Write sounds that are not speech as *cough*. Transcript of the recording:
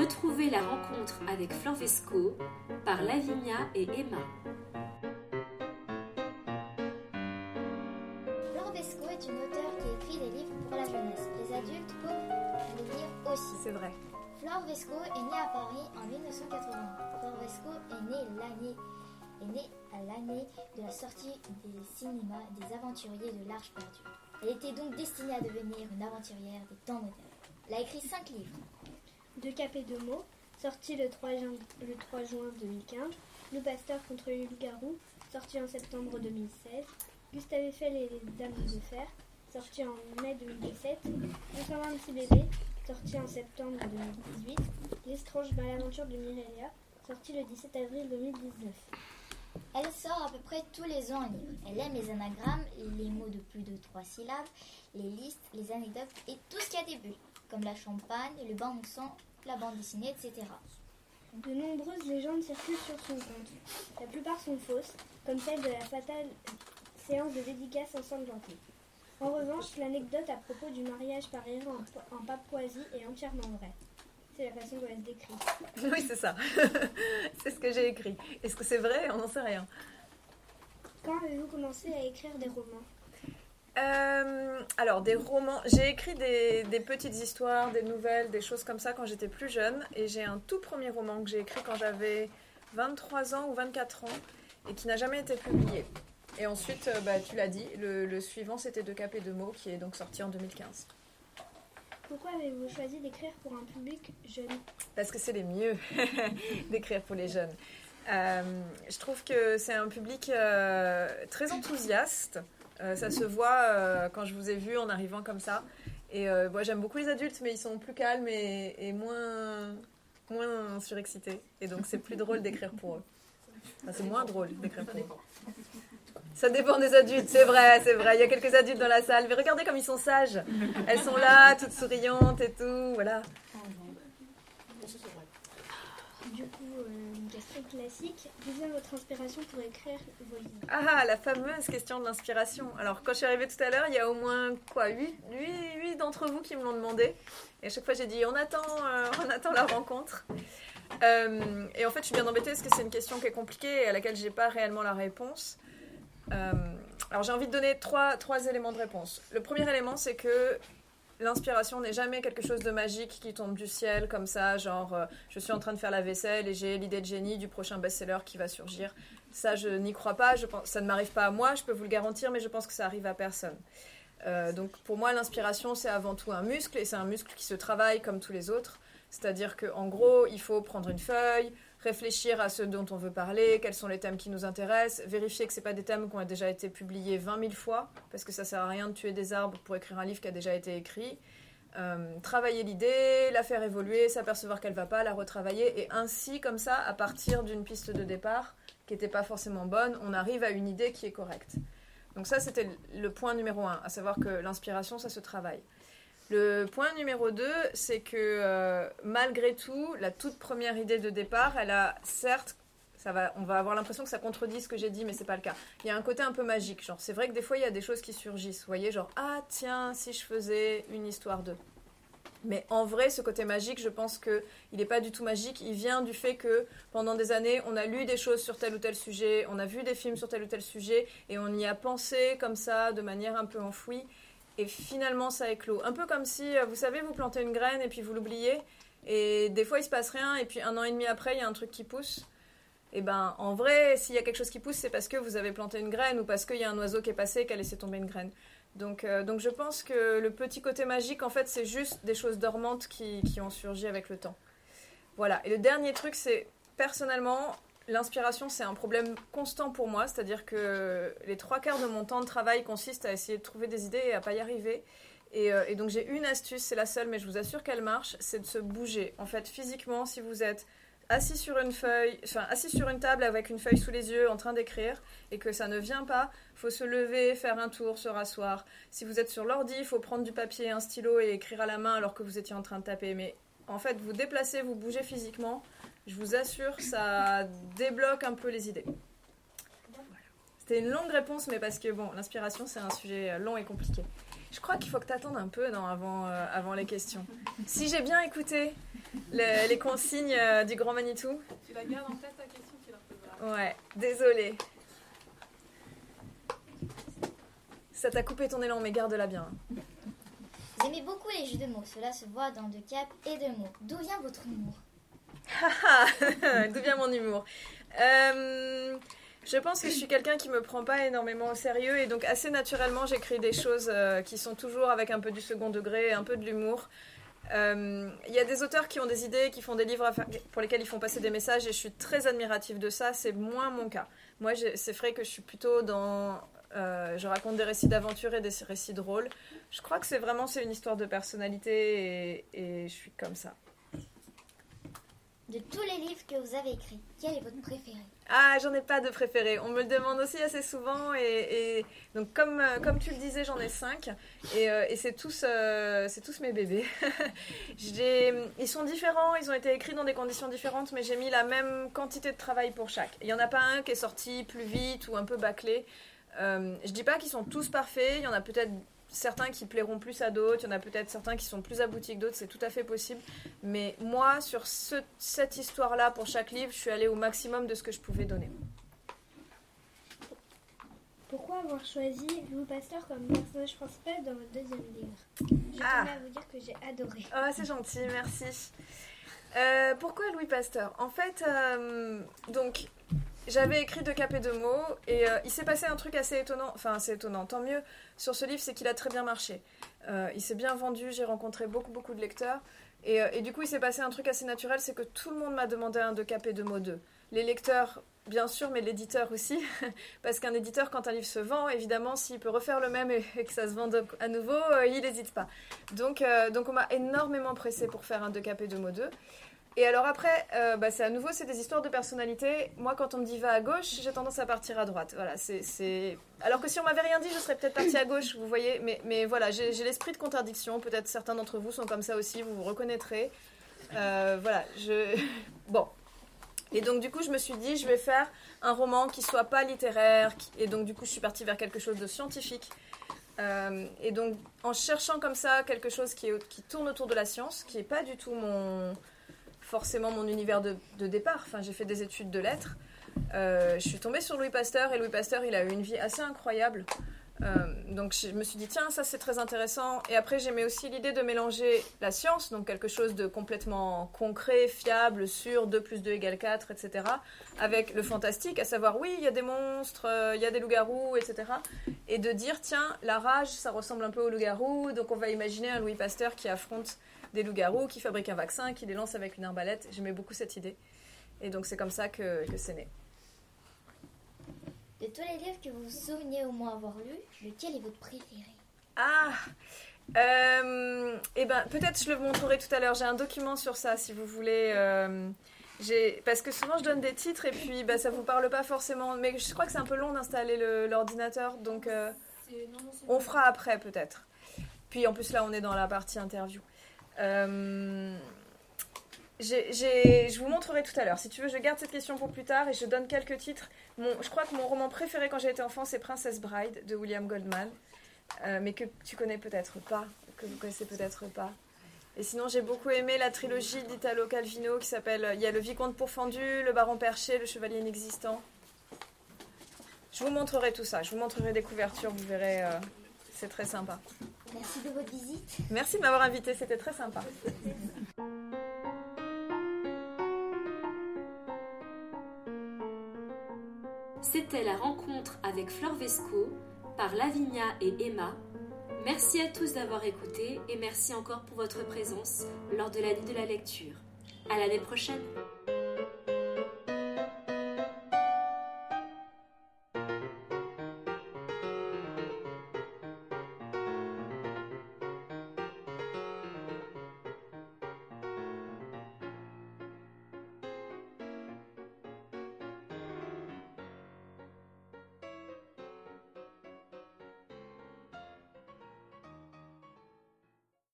Retrouvez la rencontre avec Flanvesco par Lavinia et Emma. Flanvesco est une auteure qui écrit des livres pour la jeunesse. Les adultes peuvent les lire aussi. C'est vrai. Flore Vesco est née à Paris en 1980. Flore Vesco est née l'année est née à l'année de la sortie des cinémas des aventuriers de l'Arche perdue. Elle était donc destinée à devenir une aventurière des temps modernes. Elle a écrit cinq livres. De et de mots, sorti le 3, juin, le 3 juin 2015. Nous pasteur contre les loups-garous, sorti en septembre 2016. Gustave Eiffel et les Dames de Fer, sorti en mai 2017. 226 bébés, sorti en septembre 2018. L'estrange malaventure de Mirelia, sorti le 17 avril 2019. Elle sort à peu près tous les ans un livre. Elle aime les anagrammes, les mots de plus de trois syllabes, les listes, les anecdotes et tout ce qui a des bulles, comme la champagne, le bain sang, la bande dessinée, etc. De nombreuses légendes circulent sur son compte. La plupart sont fausses, comme celle de la fatale séance de dédicace ensanglantée. En revanche, l'anecdote à propos du mariage par erreur en, en Papouasie est entièrement vraie. C'est la façon dont elle se décrit. *laughs* Oui, c'est ça. *laughs* c'est ce que j'ai écrit. Est-ce que c'est vrai? On n'en sait rien. Quand avez-vous commencé à écrire des romans Euh, alors, des romans. J'ai écrit des, des petites histoires, des nouvelles, des choses comme ça quand j'étais plus jeune. Et j'ai un tout premier roman que j'ai écrit quand j'avais 23 ans ou 24 ans et qui n'a jamais été publié. Et ensuite, euh, bah, tu l'as dit, le, le suivant c'était De Cap et de mots qui est donc sorti en 2015. Pourquoi avez-vous choisi d'écrire pour un public jeune Parce que c'est les mieux *laughs* d'écrire pour les jeunes. Euh, je trouve que c'est un public euh, très enthousiaste. Euh, ça se voit euh, quand je vous ai vu en arrivant comme ça. Et euh, moi, j'aime beaucoup les adultes, mais ils sont plus calmes et, et moins, moins surexcités. Et donc, c'est plus drôle d'écrire pour eux. Enfin, c'est moins drôle d'écrire pour eux. Ça dépend des adultes, c'est vrai, c'est vrai. Il y a quelques adultes dans la salle, mais regardez comme ils sont sages. Elles sont là, toutes souriantes et tout, voilà. Du coup, euh, une question classique. D'où vient votre inspiration pour écrire vos livres? Ah, la fameuse question de l'inspiration. Alors, quand je suis arrivée tout à l'heure, il y a au moins quoi 8, d'entre vous qui me l'ont demandé. Et à chaque fois, j'ai dit on attend, euh, on attend la rencontre. Euh, et en fait, je suis bien embêtée parce que c'est une question qui est compliquée et à laquelle j'ai pas réellement la réponse. Euh, alors, j'ai envie de donner trois, trois éléments de réponse. Le premier élément, c'est que l'inspiration n'est jamais quelque chose de magique qui tombe du ciel comme ça, genre euh, je suis en train de faire la vaisselle et j'ai l'idée de génie du prochain best-seller qui va surgir. Ça, je n'y crois pas. Je pense, ça ne m'arrive pas à moi, je peux vous le garantir, mais je pense que ça arrive à personne. Euh, donc pour moi, l'inspiration, c'est avant tout un muscle et c'est un muscle qui se travaille comme tous les autres. C'est-à-dire qu'en gros, il faut prendre une feuille, réfléchir à ce dont on veut parler, quels sont les thèmes qui nous intéressent, vérifier que ce pas des thèmes qui ont déjà été publiés 20 000 fois, parce que ça sert à rien de tuer des arbres pour écrire un livre qui a déjà été écrit. Euh, travailler l'idée, la faire évoluer, s'apercevoir qu'elle va pas, la retravailler, et ainsi, comme ça, à partir d'une piste de départ qui n'était pas forcément bonne, on arrive à une idée qui est correcte. Donc ça, c'était le point numéro un, à savoir que l'inspiration, ça se travaille. Le point numéro 2, c'est que euh, malgré tout, la toute première idée de départ, elle a certes, ça va, on va avoir l'impression que ça contredit ce que j'ai dit, mais c'est pas le cas. Il y a un côté un peu magique, genre c'est vrai que des fois il y a des choses qui surgissent, vous voyez, genre ah tiens si je faisais une histoire de. Mais en vrai, ce côté magique, je pense que il n'est pas du tout magique. Il vient du fait que pendant des années, on a lu des choses sur tel ou tel sujet, on a vu des films sur tel ou tel sujet, et on y a pensé comme ça, de manière un peu enfouie. Et finalement, ça éclot. Un peu comme si, euh, vous savez, vous plantez une graine et puis vous l'oubliez. Et des fois, il se passe rien. Et puis un an et demi après, il y a un truc qui pousse. Et ben, en vrai, s'il y a quelque chose qui pousse, c'est parce que vous avez planté une graine ou parce qu'il y a un oiseau qui est passé et qui a laissé tomber une graine. Donc, euh, donc je pense que le petit côté magique, en fait, c'est juste des choses dormantes qui, qui ont surgi avec le temps. Voilà. Et le dernier truc, c'est personnellement, l'inspiration, c'est un problème constant pour moi. C'est-à-dire que les trois quarts de mon temps de travail consistent à essayer de trouver des idées et à pas y arriver. Et, euh, et donc j'ai une astuce, c'est la seule, mais je vous assure qu'elle marche, c'est de se bouger. En fait, physiquement, si vous êtes assis sur une feuille, enfin assis sur une table avec une feuille sous les yeux en train d'écrire et que ça ne vient pas, faut se lever, faire un tour, se rasseoir. Si vous êtes sur l'ordi, il faut prendre du papier, un stylo et écrire à la main alors que vous étiez en train de taper. Mais en fait, vous déplacez, vous bougez physiquement, je vous assure, ça débloque un peu les idées. C'était une longue réponse, mais parce que bon, l'inspiration c'est un sujet long et compliqué. Je crois qu'il faut que tu attendes un peu non, avant, euh, avant les questions. Si j'ai bien écouté, le- les consignes euh, du Grand Manitou. Tu la gardes en tête ta question qu'il leur posera. Ouais, désolé. Ça t'a coupé ton élan, mais garde-la bien. Vous aimez beaucoup les jeux de mots, cela se voit dans de cap et de mots. D'où vient votre humour? D'où vient mon humour Euh, Je pense que je suis quelqu'un qui me prend pas énormément au sérieux et donc assez naturellement j'écris des choses euh, qui sont toujours avec un peu du second degré, un peu de l'humour. Euh, Il y a des auteurs qui ont des idées, qui font des livres pour lesquels ils font passer des messages et je suis très admirative de ça. C'est moins mon cas. Moi, c'est vrai que je suis plutôt dans. je raconte des récits d'aventure et des récits drôles. Je crois que c'est vraiment c'est une histoire de personnalité et je suis comme ça. De tous les livres que vous avez écrits, quel est votre préféré Ah, j'en ai pas de préféré. On me le demande aussi assez souvent. Et, donc, comme, euh, comme tu le disais, j'en ai cinq. Et, euh, c'est tous, euh, tous mes bébés. *laughs* Ils sont différents, ils ont été écrits dans des conditions différentes, mais j'ai mis la même quantité de travail pour chaque. Il y en a pas un qui est sorti plus vite ou un peu bâclé. Euh, je dis pas qu'ils sont tous parfaits. Il y en a peut-être certains qui plairont plus à d'autres. Il y en a peut-être certains qui sont plus aboutis que d'autres. C'est tout à fait possible. Mais moi, sur ce- cette histoire-là, pour chaque livre, je suis allée au maximum de ce que je pouvais donner. Pourquoi avoir choisi Louis Pasteur comme personnage principal dans votre deuxième livre? Je Ah. tenais à vous dire que j'ai adoré. Oh, c'est gentil, merci. Euh, pourquoi Louis Pasteur? En fait, euh, donc, j'avais écrit deux cap et deux mots, et euh, il s'est passé un truc assez étonnant, enfin assez étonnant, tant mieux, sur ce livre, c'est qu'il a très bien marché. Euh, il s'est bien vendu, j'ai rencontré beaucoup, beaucoup de lecteurs, et, euh, et du coup, il s'est passé un truc assez naturel, c'est que tout le monde m'a demandé un deux cap et deux mots 2. Les lecteurs, bien sûr, mais l'éditeur aussi, *laughs* parce qu'un éditeur, quand un livre se vend, évidemment, s'il peut refaire le même et, que ça se vende à nouveau, il n'hésite pas. Donc, donc on m'a énormément pressé pour faire un deux cap et deux mots 2. Et alors après, euh, bah, c'est à nouveau, c'est des histoires de personnalité. Moi, quand on me dit va à gauche, j'ai tendance à partir à droite. Voilà, c'est. Alors que si on m'avait rien dit, je serais peut-être partie à gauche, vous voyez. Mais, mais voilà, j'ai, l'esprit de contradiction. Peut-être certains d'entre vous sont comme ça aussi, vous vous reconnaîtrez. Euh, voilà, je... *laughs* Bon. Et donc, du coup, je me suis dit, je vais faire un roman qui soit pas littéraire. Et donc, du coup, je suis partie vers quelque chose de scientifique. Euh, et donc, en cherchant comme ça quelque chose qui, qui tourne autour de la science, qui n'est pas du tout mon, forcément mon univers de, départ. Enfin, j'ai fait des études de lettres. Euh, je suis tombée sur Louis Pasteur et Louis Pasteur, il a eu une vie assez incroyable. Euh, donc je me suis dit, tiens, ça c'est très intéressant. Et après, j'aimais aussi l'idée de mélanger la science, donc quelque chose de complètement concret, fiable, sûr, 2 plus 2 égale 4, etc., avec le fantastique, à savoir, oui, il y a des monstres, euh, il y a des loups-garous, etc. Et de dire, tiens, la rage, ça ressemble un peu aux loups-garous, donc on va imaginer un Louis Pasteur qui affronte des loups-garous, qui fabrique un vaccin, qui les lance avec une arbalète. J'aimais beaucoup cette idée. Et donc c'est comme ça que, que c'est né. De tous les livres que vous vous souveniez au moins avoir lus, lequel est votre préféré Ah euh, Eh ben, peut-être je le montrerai tout à l'heure. J'ai un document sur ça, si vous voulez. euh, parce que souvent je donne des titres et puis bah, ça vous parle pas forcément. Mais je crois que c'est un peu long d'installer le- l'ordinateur, donc euh, on fera après peut-être. Puis en plus là on est dans la partie interview. Euh, j'ai- j'ai- je vous montrerai tout à l'heure. Si tu veux, je garde cette question pour plus tard et je donne quelques titres. Mon, je crois que mon roman préféré quand j'étais enfant, c'est Princess Bride de William Goldman, euh, mais que tu connais peut-être pas, que vous connaissez peut-être pas. Et sinon, j'ai beaucoup aimé la trilogie d'Italo Calvino qui s'appelle Il y a le Vicomte pourfendu, le Baron Perché, le Chevalier inexistant. Je vous montrerai tout ça. Je vous montrerai des couvertures, vous verrez. euh, c'est très sympa. Merci de votre visite. Merci de m'avoir invité, c'était très sympa. C'était la rencontre avec Flore Vesco par Lavinia et Emma. Merci à tous d'avoir écouté et merci encore pour votre présence lors de la nuit de la lecture. À l'année prochaine!